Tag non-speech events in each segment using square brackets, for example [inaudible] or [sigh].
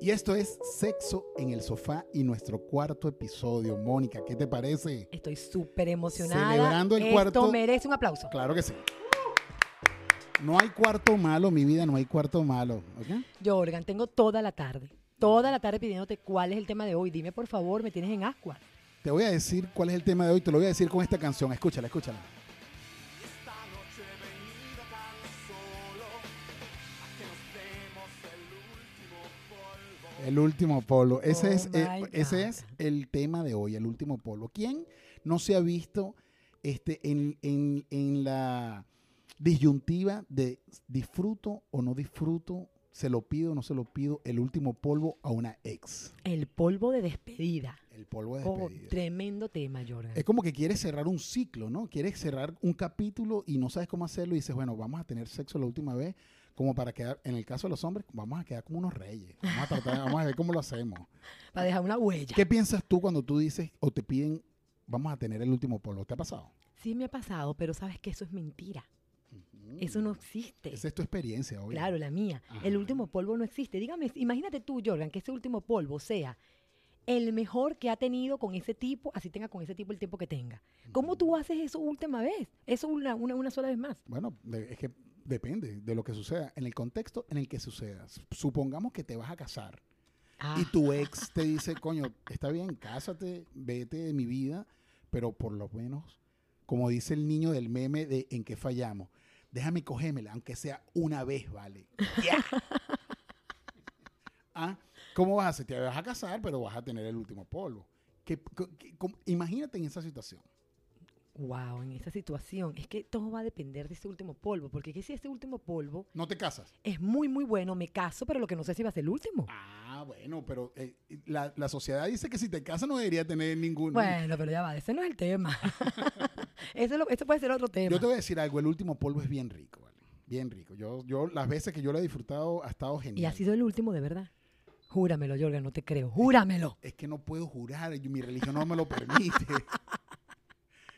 Y esto es Sexo en el Sofá y nuestro cuarto episodio. Mónica, ¿qué te parece? Estoy súper emocionada. Celebrando el Esto cuarto- merece un aplauso. Claro que sí. No hay cuarto malo, mi vida, no hay cuarto malo. ¿ok? Yo, Organ, tengo toda la tarde. Toda la tarde pidiéndote cuál es el tema de hoy. Dime, por favor, me tienes en ascua. Te voy a decir cuál es el tema de hoy, te lo voy a decir con esta canción. Escúchala, escúchala. El último polvo. Ese, Oh es, eh, my ese es el tema de hoy, el último polvo. ¿Quién no se ha visto este, en, en- en la disyuntiva de disfruto o no disfruto, se lo pido o no se lo pido, el último polvo a una ex? El polvo de despedida. El polvo de Oh, despedida. tremendo tema, Jordan. Es como que quieres cerrar un ciclo, ¿no? Quieres cerrar un capítulo y no sabes cómo hacerlo y dices, bueno, vamos a tener sexo la última vez, como para quedar, en el caso de los hombres, vamos a quedar como unos reyes. Vamos a tratar, vamos a ver cómo lo hacemos. [laughs] Para dejar una huella. ¿Qué piensas tú cuando tú dices o te piden, vamos a tener el último polvo? ¿Te ha pasado? Sí me ha pasado, pero sabes que eso es mentira. Eso no existe. Esa es tu experiencia hoy. Claro, la mía. El último polvo no existe. Dígame, imagínate tú, Jordan, que ese último polvo sea el mejor que ha tenido con ese tipo, así tenga con ese tipo el tiempo que tenga. ¿Cómo tú haces eso última vez? Eso una, una, una sola vez más. Bueno, es que depende de lo que suceda, en el contexto en el que suceda. Supongamos que te vas a casar y tu ex te dice, coño, está bien, cásate, vete de mi vida, pero por lo menos, como dice el niño del meme de en qué fallamos, déjame cogérmela, aunque sea una vez, ¿vale? [laughs] ¿Ah? ¿Cómo vas a hacer? Te vas a casar, pero vas a tener el último polvo. ¿Qué- co- qué- cómo- imagínate en esa situación. Wow, en esa situación. Es que todo va a depender de ese último polvo. Porque que si ese último polvo No te casas. es muy, muy bueno, me caso, pero lo que no sé si va a ser el último. Ah, bueno, pero eh, la, la sociedad dice que si te casas no debería tener ningún... Bueno, pero ya va, ese no es el tema. [laughs] [laughs] Eso, es lo- eso puede ser otro tema. Yo te voy a decir algo, el último polvo es bien rico, ¿vale? Bien rico. Yo, yo, las veces que yo lo he disfrutado ha estado Y genial. ha sido el último de verdad. Júramelo, Jordan, no te creo. Júramelo. Es que no puedo jurar, mi religión no me lo permite. [laughs]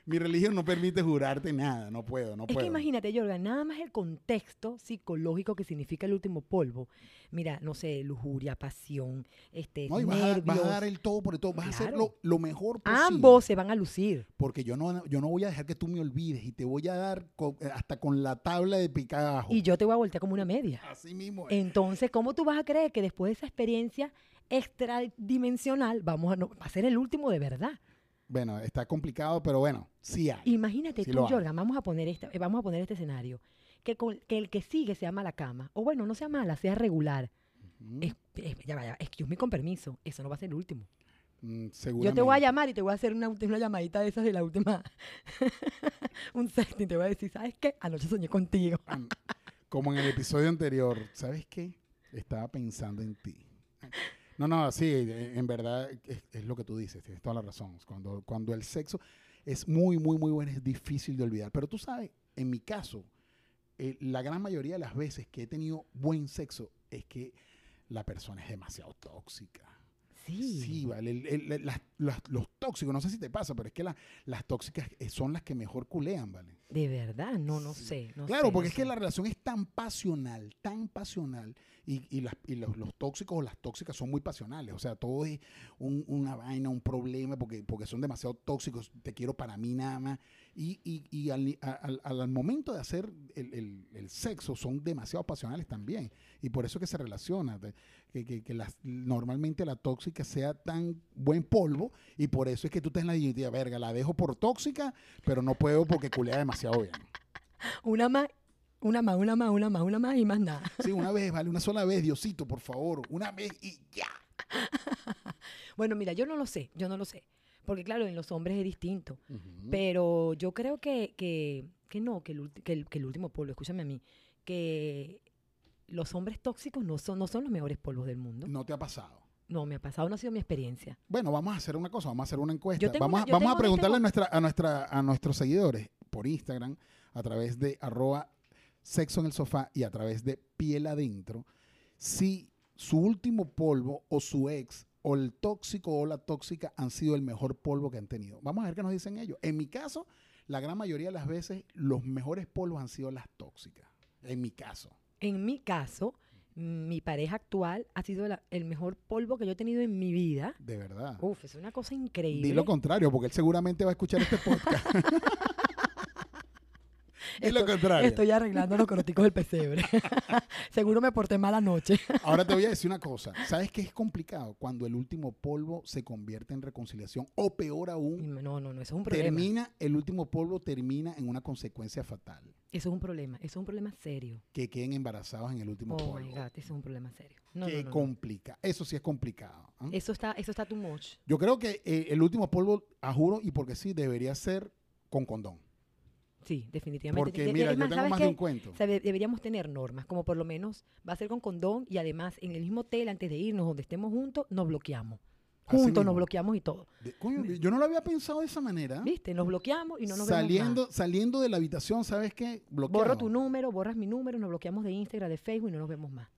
mi religión no permite jurarte nada, no puedo, no Es puedo. que imagínate, Jordan, nada más el contexto psicológico que significa el último polvo. Mira, no sé, lujuria, pasión, este, No, y vas, a, nervios. vas a dar el todo por el todo, vas a hacer lo, lo mejor posible. Ambos se van a lucir. Porque yo no, yo no voy a dejar que tú me olvides y te voy a dar co- hasta con la tabla de picajo. Y yo te voy a voltear como una media. Así mismo es. Entonces, ¿cómo tú vas a creer que después de esa experiencia extradimensional vamos a, no, va a ser el último de verdad? Bueno, está complicado, pero bueno, sí hay. Imagínate Sí tú. Jordan, vamos a poner este, eh, vamos a poner este escenario. Que, con- que el que sigue sea mala cama. O bueno, no sea mala, sea regular. Ujú. Es, es- ya vaya, excuse me con permiso. Eso no va a ser el último. Mm, Yo te voy a llamar y te voy a hacer una, una llamadita de esas de la última. [laughs] un sexting. Te voy a decir, ¿sabes qué? Anoche soñé contigo. [laughs] Como en el episodio anterior, ¿sabes qué? Estaba pensando en ti. No, no, sí, eh, en verdad es, es lo que tú dices, tienes toda la razón. Cuando, cuando el sexo es muy, muy, muy bueno, es difícil de olvidar. Pero tú sabes, en mi caso, eh, la gran mayoría de las veces que he tenido buen sexo es que la persona es demasiado tóxica. Sí. Sí, vale. el- el- las- las- los tóxicos, no sé si te pasa, pero es que la- las tóxicas eh, son las que mejor culean, ¿vale? De verdad, no, no Sí. sé. no Claro, sé, porque no es que sé. la relación es tan pasional, tan pasional, y, y las- y los, los tóxicos o las tóxicas son muy pasionales. O sea, todo es un- una vaina, un problema, porque, porque son demasiado tóxicos, te quiero para mí nada más. Y, y- y al, al- al momento de hacer el, el- el sexo son demasiado pasionales también. Y por eso que se relaciona, que, que- que las- normalmente la tóxica sea tan buen polvo, y por eso es que tú estás en la disyuntiva, verga, la dejo por tóxica, pero no puedo porque culea demasiado bien. Una más, una más, una más, una más, una más y más nada. Sí, una vez, vale, una sola vez, Diosito, por favor, una vez y ya. [laughs] Bueno, mira, yo no lo sé, yo no lo sé. Porque claro, en los hombres es distinto. Pero yo creo que, que, que no, que el, que, el, que el último polvo, escúchame a mí, que los hombres tóxicos no son, no son los mejores polvos del mundo. No te ha pasado. No, me ha pasado, no ha sido mi experiencia. Bueno, vamos a hacer una cosa, vamos a hacer una encuesta. Vamos, una- a- vamos a preguntarle a, nuestra, a, nuestra, a nuestros seguidores por Instagram, a través de arroba sexo en el sofá y a través de piel adentro, si su último polvo o su ex o el tóxico o la tóxica han sido el mejor polvo que han tenido. Vamos a ver qué nos dicen ellos. En mi caso, la gran mayoría de las veces, los mejores polvos han sido las tóxicas. En mi caso. En mi caso, mi pareja actual ha sido la- el mejor polvo que yo he tenido en mi vida. De verdad. Uf, es una cosa increíble. Di lo contrario, porque él seguramente va a escuchar este podcast. [laughs] Lo Estoy- contrario. Estoy arreglando los coroticos del pesebre. [laughs] Seguro me porté mal anoche. [laughs] Ahora te voy a decir una cosa. ¿Sabes qué es complicado? Cuando el último polvo se convierte en reconciliación o peor aún, No, no, no, eso es un problema. termina, el último polvo termina en una consecuencia fatal. Eso es un problema. Eso es un problema serio. Que queden embarazados en el último Oh polvo. my God, eso es un problema serio. No, que no, no, no. complica. Eso sí es complicado. ¿ah? Eso está, eso está too much. Yo creo que eh, el último polvo, a juro, y porque sí, debería ser con condón. Sí, definitivamente. Porque y mira, yo además, tengo ¿sabes más de un cuento. O sea, de- deberíamos tener normas, como por lo menos va a ser con condón y además en el mismo hotel, antes de irnos, donde estemos juntos, nos bloqueamos. Juntos mismo. nos bloqueamos y todo. De- coño, yo no lo había pensado de esa manera. ¿Viste? Nos bloqueamos y no nos saliendo, vemos saliendo de la habitación, ¿sabes qué? más. Bloqueado. Borro tu número, borras mi número, nos bloqueamos de Instagram, de Facebook y no nos vemos más.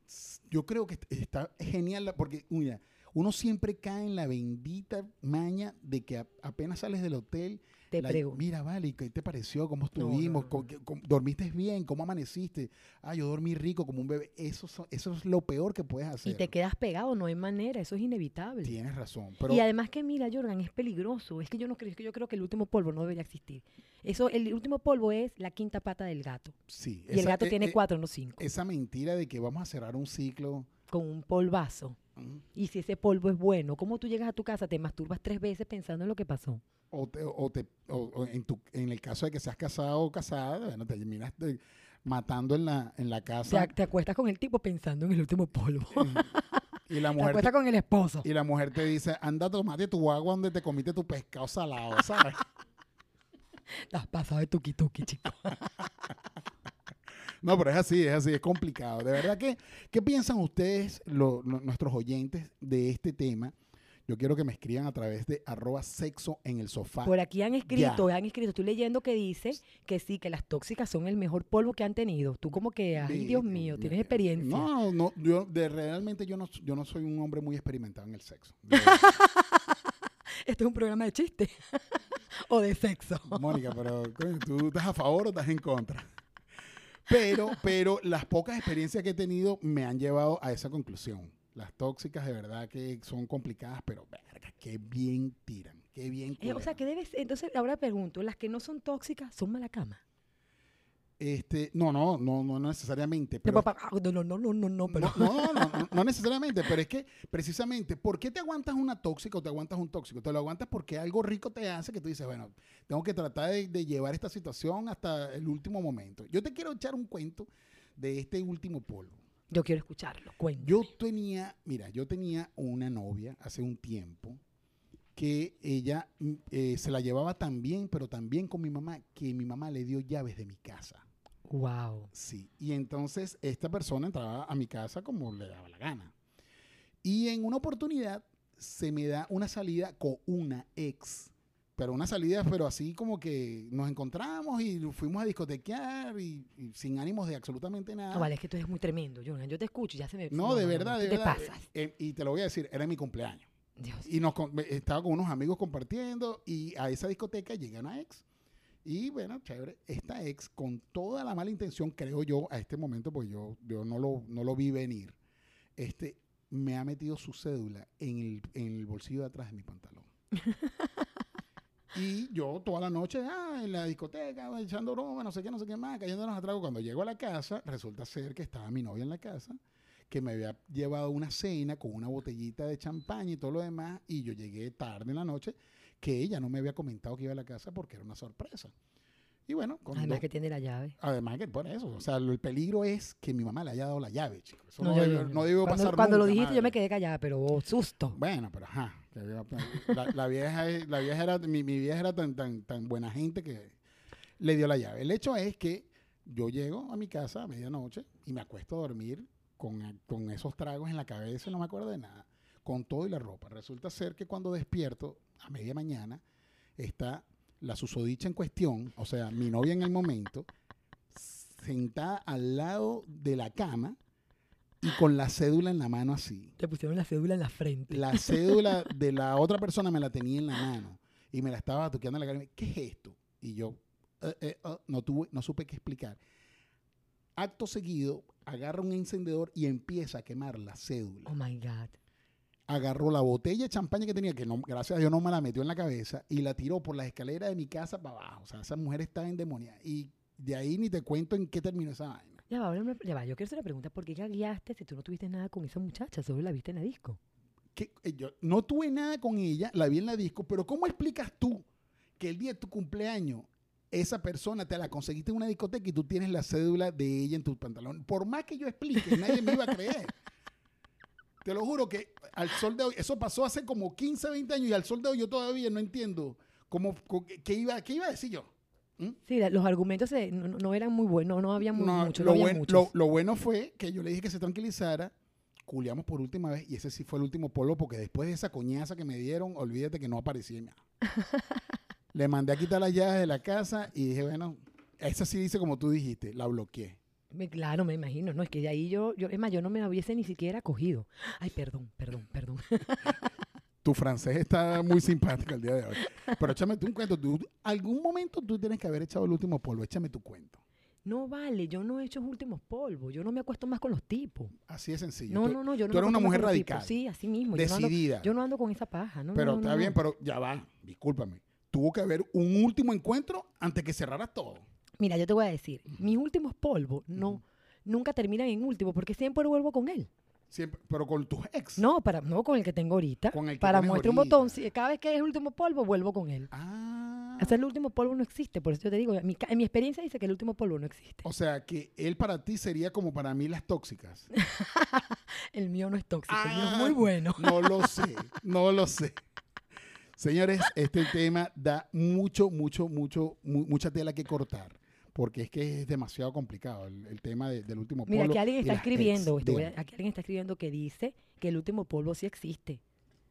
Yo creo que est- está genial, la- porque mira, uno siempre cae en la bendita maña de que a- apenas sales del hotel, Te la- pregunto. mira, vale, ¿qué te pareció? ¿Cómo no, estuvimos? no, ¿Cómo- no. qué- cómo- ¿Dormiste bien? ¿Cómo amaneciste? Ah, yo dormí rico como un bebé. Eso, son- eso es lo peor que puedes hacer. Y te quedas pegado, no hay manera, eso es inevitable. Tienes razón. Pero Y además que mira, Jordan, es peligroso. Es que yo no creo, es que yo creo que el último polvo no debería existir. Eso, el último polvo es la quinta pata del gato. sí. Y el gato eh, tiene eh, cuatro, no cinco. Esa mentira de que vamos a cerrar un ciclo. Con un polvazo. Y si ese polvo es bueno, ¿cómo tú llegas a tu casa, te masturbas tres veces pensando en lo que pasó? O, te- o te- o- en, tu, en el caso de que seas casado o casada, bueno, te terminas de- matando en la, en la Te, casa. te acuestas con el tipo pensando en el último polvo. y la [laughs] Te mujer acuestas con el esposo. Y la mujer te dice, anda, tomate tu agua donde te comiste tu pescado salado, ¿sabes? [laughs] Estás pasado de tuki tuki, chico. [laughs] no, pero es así, es así, es complicado. De verdad que, ¿qué piensan ustedes, lo- lo- nuestros oyentes, de este tema? Yo quiero que me escriban a través de arroba sexo en el sofá. Por aquí han escrito, han escrito, estoy leyendo que dice que sí, que las tóxicas son el mejor polvo que han tenido. Tú como que, ay Dios mío, tienes experiencia. No, no, yo de, realmente yo no, yo no soy un hombre muy experimentado en el sexo. [laughs] Este es un programa de chiste. [laughs] o de sexo. Mónica, pero ¿tú estás a favor o estás en contra? Pero, pero las pocas experiencias que he tenido me han llevado a esa conclusión. Las tóxicas de verdad que son complicadas, pero verga, qué bien tiran, qué bien Eh, o sea, que debes, entonces ahora pregunto, las que no son tóxicas son mala cama. Este, no, no, no, no necesariamente. No, Pero papá, ah, no, no, no, no, no, no, pero No, no, no, no, no necesariamente, pero es que precisamente, ¿por qué te aguantas una tóxica o te aguantas un tóxico? Te lo aguantas porque algo rico te hace que tú dices, bueno, tengo que tratar de, de llevar esta situación hasta el último momento. Yo te quiero echar un cuento de este último polvo. Yo quiero escucharlo, cuenta. Yo tenía, mira, yo tenía una novia hace un tiempo que ella mm, eh, se la llevaba tan bien, pero tan bien con mi mamá, que mi mamá le dio llaves de mi casa. Wow. Sí, y entonces esta persona entraba a mi casa como le daba la gana. Y en una oportunidad se me da una salida con una ex. Pero una salida, pero así como que nos encontramos y fuimos a discotequear y, y sin ánimos de absolutamente nada. No, vale, es que tú eres muy tremendo, Jordan. Yo te escucho y ya se me... No, de verdad, de te verdad. pasas. Eh, y te lo voy a decir, era mi cumpleaños. Dios. Y nos, me- estaba con unos amigos compartiendo y a esa discoteca llega una ex. Y bueno, chévere, esta ex con toda la mala intención, creo yo, a este momento, porque yo, yo no, lo, no lo vi venir, este, me ha metido su cédula en el, en el bolsillo de atrás de mi pantalón. [laughs] y yo toda la noche, ah, en la discoteca, echando broma, no sé qué, no sé qué más, cayéndonos a trago. Cuando llego a la casa, resulta ser que estaba mi novia en la casa que me había llevado una cena con una botellita de champaña y todo lo demás, y yo llegué tarde en la noche, que ella no me había comentado que iba a la casa porque era una sorpresa. Y bueno, cuando- Además que tiene la llave. además que por eso, o sea, el peligro es que mi mamá le haya dado la llave, chicos. Eso no, No, yo- yo- no debió cuando, pasar Cuando lo dijiste yo me quedé callada, pero oh, susto. Bueno, pero ajá. La, la vieja, la vieja era, mi, mi vieja era tan, tan, tan buena gente que le dio la llave. El hecho es que yo llego a mi casa a medianoche y me acuesto a dormir con, con esos tragos en la cabeza y no me acuerdo de nada. Con todo y la ropa. Resulta ser que cuando despierto a media mañana está la susodicha en cuestión, o sea, mi novia en el momento, sentada al lado de la cama y con la cédula en la mano así Te pusieron la cédula en la frente. la cédula de la otra persona me la tenía en la mano y me la estaba toqueando en la cara. y me, ¿Qué es esto? Y yo eh, oh, no tuve, no supe qué explicar. acto seguido, agarra un encendedor y empieza a quemar la cédula. Oh my God. Agarró la botella de champaña que tenía, que no, gracias a Dios no me la metió en la cabeza, y la tiró por las escaleras de mi casa para abajo. O sea, esa mujer estaba endemoniada. Y de ahí ni te cuento en qué terminó esa vaina. Ya va, ya va, yo quiero hacer una pregunta. ¿Por qué gagueaste si tú no tuviste nada con esa muchacha? Solo la viste en la disco. que eh, yo no tuve nada con ella, la vi en la disco, pero ¿cómo explicas tú que el día de tu cumpleaños esa persona te la conseguiste en una discoteca y tú tienes la cédula de ella en tu pantalón? Por más que yo explique, nadie me iba a creer. [laughs] Te lo juro que al sol de hoy, eso pasó hace como 15, 20 años y al sol de hoy yo todavía no entiendo cómo, qué, iba, qué iba a decir yo. Sí, los argumentos se- no, eran muy buenos, no había mu- No, mucho, lo, no había buen- lo- lo bueno fue que yo le dije que se tranquilizara, culiamos por última vez y ese sí fue el último polvo porque después de esa coñaza que me dieron, olvídate que no aparecía [laughs] nada. le mandé a quitar las llaves de la casa y dije, bueno, esa sí dice como tú dijiste, la bloqueé. Me- claro, me imagino, no, es que de ahí yo, yo, es más, yo no me hubiese ni siquiera cogido. Ay, perdón, perdón, perdón. [laughs] Tu francés está muy simpático el día de hoy. Pero échame tú un cuento. Tú, algún momento tú tienes que haber echado el último polvo. Échame tu cuento. No vale, yo no he hecho últimos polvos, yo no me acuesto más con los tipos. Así de sencillo. No, Tú- no, no, yo no tú eres una mujer radical. Sí, así mismo. Yo no, ando, decidida. yo no ando con esa paja, ¿no? pero no, está bien, pero ya va. Discúlpame. Tuvo que haber un último encuentro antes que cerraras todo. Mira, yo te voy a decir, mis últimos polvos no, nunca terminan en último porque siempre vuelvo con él. Siempre, pero con tus ex. No, para, no con el que tengo ahorita. Con el que para muestra un botón, si- cada vez que es el último polvo, vuelvo con él. Ah. O sea, el último polvo no existe, por eso yo te digo, mi en mi experiencia dice que el último polvo no existe. O sea, que él para ti sería como para mí las tóxicas. [laughs] El mío no es tóxico, el mío Ah, es muy bueno. No lo [laughs] sé, no lo sé. Señores, este tema da mucho, mucho, mucho, mu- mucha tela que cortar. Porque es que es demasiado complicado el, el tema de- del último Mira, polo aquí alguien está escribiendo, Dígame. aquí alguien está escribiendo que dice que el último polvo sí existe,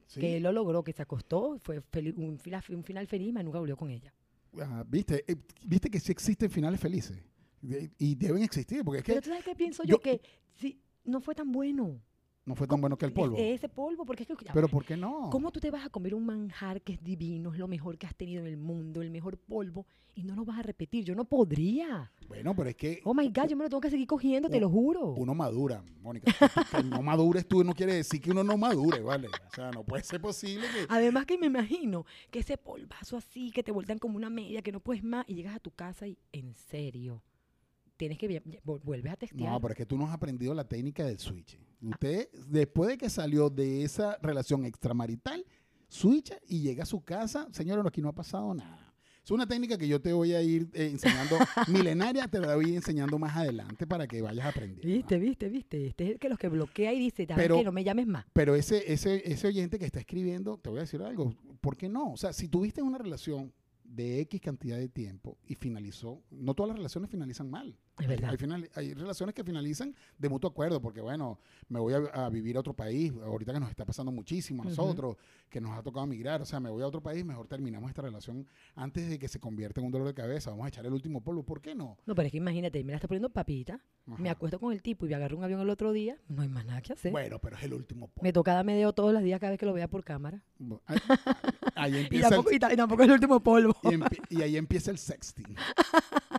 ¿Sí? que él lo logró, que se acostó, fue un, final feliz, mas nunca volvió con ella. Ah, ¿Viste? Eh, ¿Viste que sí existen finales felices? De- y deben existir, porque es que Pero tú sabes qué pienso yo, yo- que sí, no fue tan bueno. No fue tan bueno que el polvo. Ese polvo, porque es que... Pero ¿por qué no? ¿Cómo tú te vas a comer un manjar que es divino, es lo mejor que has tenido en el mundo, el mejor polvo, y no lo vas a repetir? Yo no podría. Bueno, pero es que Oh my God, yo me lo tengo que seguir cogiendo, te lo juro. uno madura, Mónica. Que no madures tú no quiere decir que uno no madure, ¿vale? O sea, no puede ser posible que... Además que me imagino que ese polvazo así, que te vueltan como una media, que no puedes más, y llegas a tu casa y, en serio, tienes que, vi- vu- vuelves a testear. No, pero es que tú no has aprendido la técnica del switch. Usted, después de que salió de esa relación extramarital, switcha y llega a su casa. Señora, aquí no ha pasado nada. Es una técnica que yo te voy a ir eh, enseñando, [laughs] milenaria, te la voy a ir enseñando más adelante para que vayas aprendiendo. Viste, viste, viste. Este es el que los que bloquea y dice, "¿Sabes Pero- qué? no me llames más. Pero ese, ese, ese oyente que está escribiendo, te voy a decir algo, ¿por qué no? O sea, si tuviste una relación de X cantidad de tiempo y finalizó, no todas las relaciones finalizan mal. Es verdad. Hay, final- hay relaciones que finalizan de mutuo acuerdo, porque bueno, me voy a, a vivir a otro país, ahorita que nos está pasando muchísimo a nosotros, que nos ha tocado migrar, o sea, me voy a otro país, mejor terminamos esta relación antes de que se convierta en un dolor de cabeza, vamos a echar el último polvo, ¿por qué no? No, pero es que imagínate, me la está poniendo papita, me Ajá. acuesto con el tipo y me agarro un avión el otro día, no hay más nada que hacer. Bueno, pero es el último polvo. Me toca darme dedo todos los días cada vez que lo vea por cámara. Bu- Ahí, ahí [laughs] Y empieza el- tampoco, y ta- y tampoco es el último polvo. y, y ahí empieza el sexting. [laughs]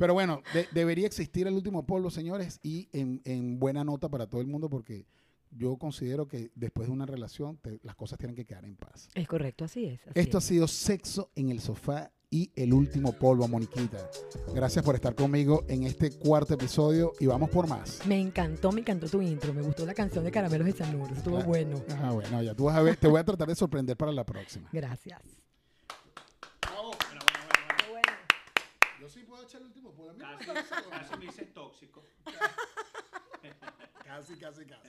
Pero bueno, de- debería existir el último polvo, señores, y en, en buena nota para todo el mundo, porque yo considero que después de una relación te- las cosas tienen que quedar en paz. Es correcto, así es. así Esto ha sido Sexo en el Sofá y el último polvo, Moniquita. Gracias por estar conmigo en este cuarto episodio y vamos por más. Me encantó, me encantó tu intro. Me gustó la canción de Caramelos de Cianuro. Estuvo Claro. bueno. Ah, bueno, ya tú vas a ver, te voy a tratar de sorprender para la próxima. Gracias. Yo sí puedo Casi, casi me dices tóxico. [laughs] Casi, casi, casi.